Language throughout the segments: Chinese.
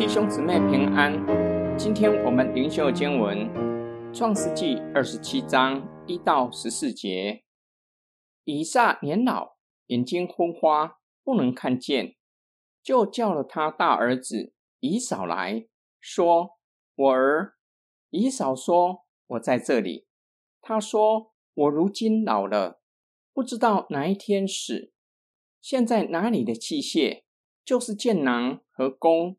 弟兄姊妹平安，今天我们灵修经文《创世纪二十七章一到十四节。以撒年老，眼睛昏花，不能看见，就叫了他大儿子以扫来说：“我儿。”以扫说：“我在这里。”他说：“我如今老了，不知道哪一天死。现在哪里的器械，就是箭囊和弓。”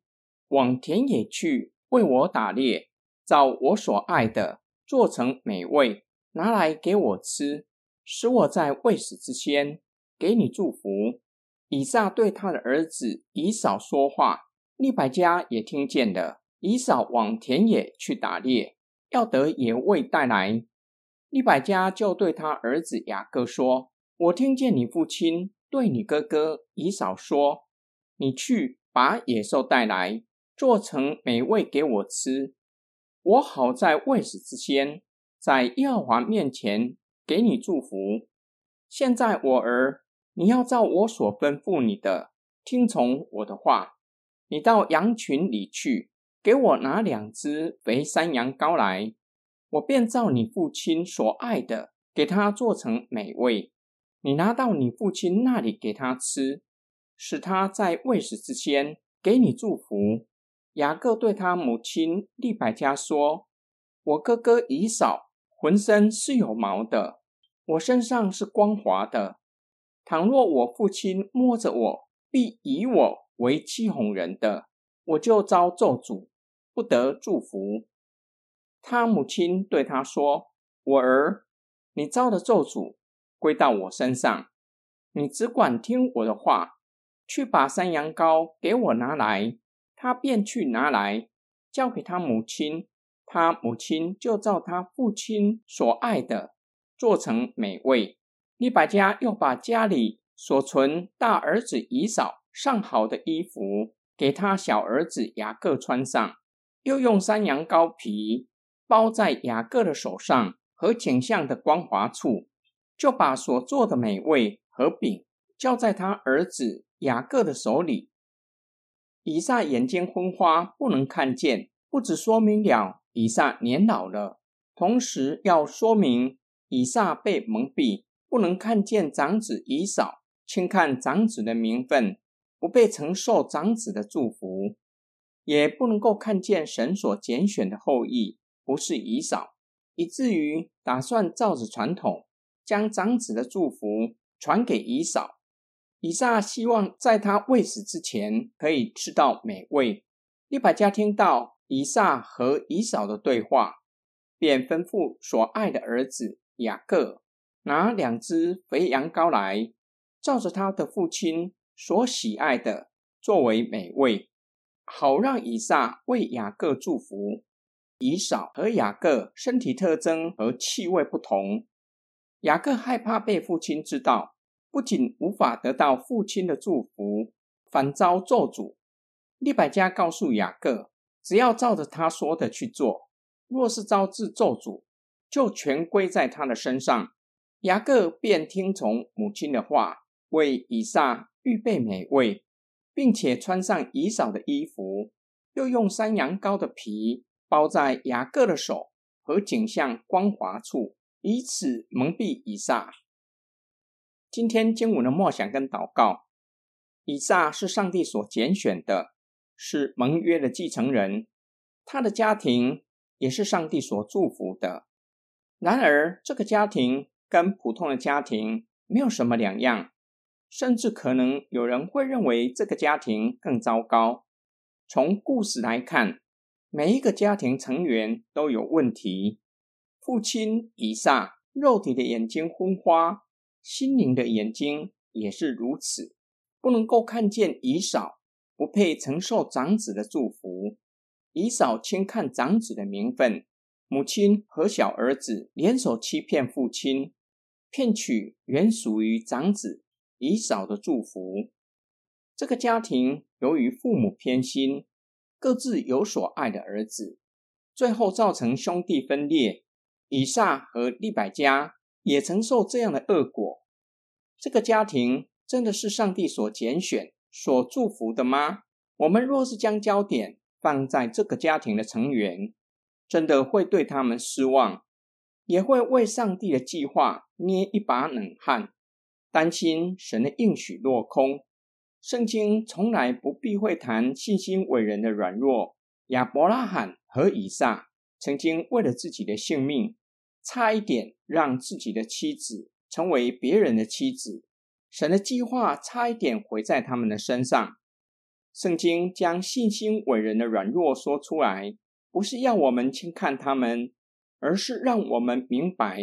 往田野去为我打猎，找我所爱的，做成美味，拿来给我吃，使我在未死之前给你祝福。以撒对他的儿子以扫说话，利百加也听见了。以扫往田野去打猎，要得野味带来。利百加就对他儿子雅各说：“我听见你父亲对你哥哥以扫说，你去把野兽带来。”做成美味给我吃，我好在未死之先，在耶和华面前给你祝福。现在我儿，你要照我所吩咐你的，听从我的话。你到羊群里去，给我拿两只肥山羊羔来，我便照你父亲所爱的，给他做成美味。你拿到你父亲那里给他吃，使他在未死之先给你祝福。雅各对他母亲利百加说：“我哥哥以扫浑身是有毛的，我身上是光滑的。倘若我父亲摸着我，必以我为欺哄人的，我就遭咒诅，不得祝福。”他母亲对他说：“我儿，你遭的咒诅归到我身上，你只管听我的话，去把山羊羔给我拿来。”他便去拿来，交给他母亲。他母亲就照他父亲所爱的做成美味。利百加又把家里所存大儿子以扫上好的衣服给他小儿子雅各穿上，又用山羊羔皮包在雅各的手上和颈项的光滑处，就把所做的美味和饼交在他儿子雅各的手里。以撒眼睛昏花，不能看见，不只说明了以撒年老了，同时要说明以撒被蒙蔽，不能看见长子以扫，轻看长子的名分，不被承受长子的祝福，也不能够看见神所拣选的后裔不是以扫，以至于打算照着传统，将长子的祝福传给以扫。以撒希望在他未死之前可以吃到美味。利百加听到以撒和以扫的对话，便吩咐所爱的儿子雅各拿两只肥羊羔来，照着他的父亲所喜爱的作为美味，好让以撒为雅各祝福。以扫和雅各身体特征和气味不同，雅各害怕被父亲知道。不仅无法得到父亲的祝福，反遭咒诅。利百加告诉雅各，只要照着他说的去做，若是招致咒诅，就全归在他的身上。雅各便听从母亲的话，为以撒预备美味，并且穿上以扫的衣服，又用山羊羔的皮包在雅各的手和颈项光滑处，以此蒙蔽以撒。今天经文的默想跟祷告，以撒是上帝所拣选的，是盟约的继承人，他的家庭也是上帝所祝福的。然而，这个家庭跟普通的家庭没有什么两样，甚至可能有人会认为这个家庭更糟糕。从故事来看，每一个家庭成员都有问题。父亲以撒肉体的眼睛昏花。心灵的眼睛也是如此，不能够看见以扫，不配承受长子的祝福。以扫轻看长子的名分，母亲和小儿子联手欺骗父亲，骗取原属于长子以扫的祝福。这个家庭由于父母偏心，各自有所爱的儿子，最后造成兄弟分裂。以撒和利百加。也承受这样的恶果。这个家庭真的是上帝所拣选、所祝福的吗？我们若是将焦点放在这个家庭的成员，真的会对他们失望，也会为上帝的计划捏一把冷汗，担心神的应许落空。圣经从来不避讳谈信心伟人的软弱。亚伯拉罕和以撒曾经为了自己的性命，差一点让自己的妻子成为别人的妻子。神的计划差一点毁在他们的身上。圣经将信心伟人的软弱说出来，不是要我们轻看他们，而是让我们明白，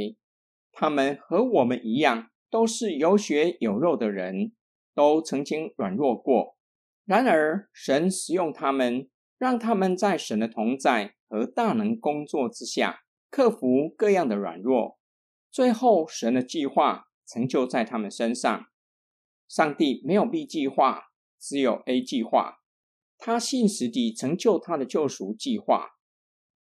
他们和我们一样，都是有血有肉的人，都曾经软弱过。然而，神使用他们，让他们在神的同在和大能工作之下，克服各样的软弱，最后神的计划成就在他们身上。上帝没有 B 计划，只有 A 计划。他信实地成就他的救赎计划。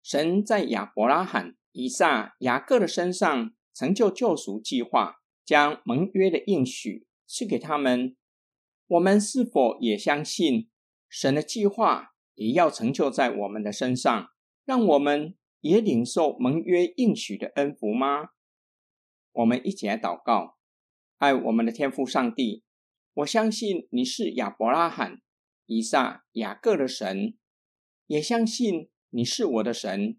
神在亚伯拉罕、以撒、雅各的身上成就救赎计划，将盟约的应许赐给他们。我们是否也相信神的计划也要成就在我们的身上，让我们也领受盟约应许的恩福吗？我们一起来祷告：爱我们的天父上帝。我相信你是亚伯拉罕、以撒、雅各的神，也相信你是我的神。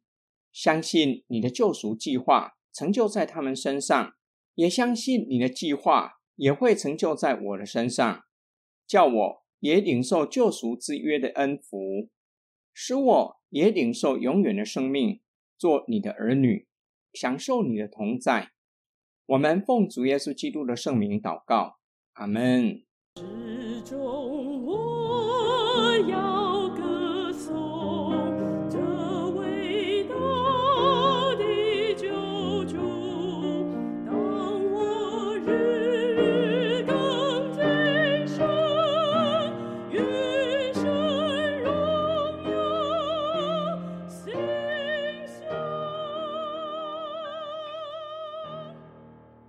相信你的救赎计划成就在他们身上，也相信你的计划也会成就在我的身上，叫我也领受救赎之约的恩福，使我也领受永远的生命，做你的儿女，享受你的同在。我们奉主耶稣基督的圣名祷告，阿门。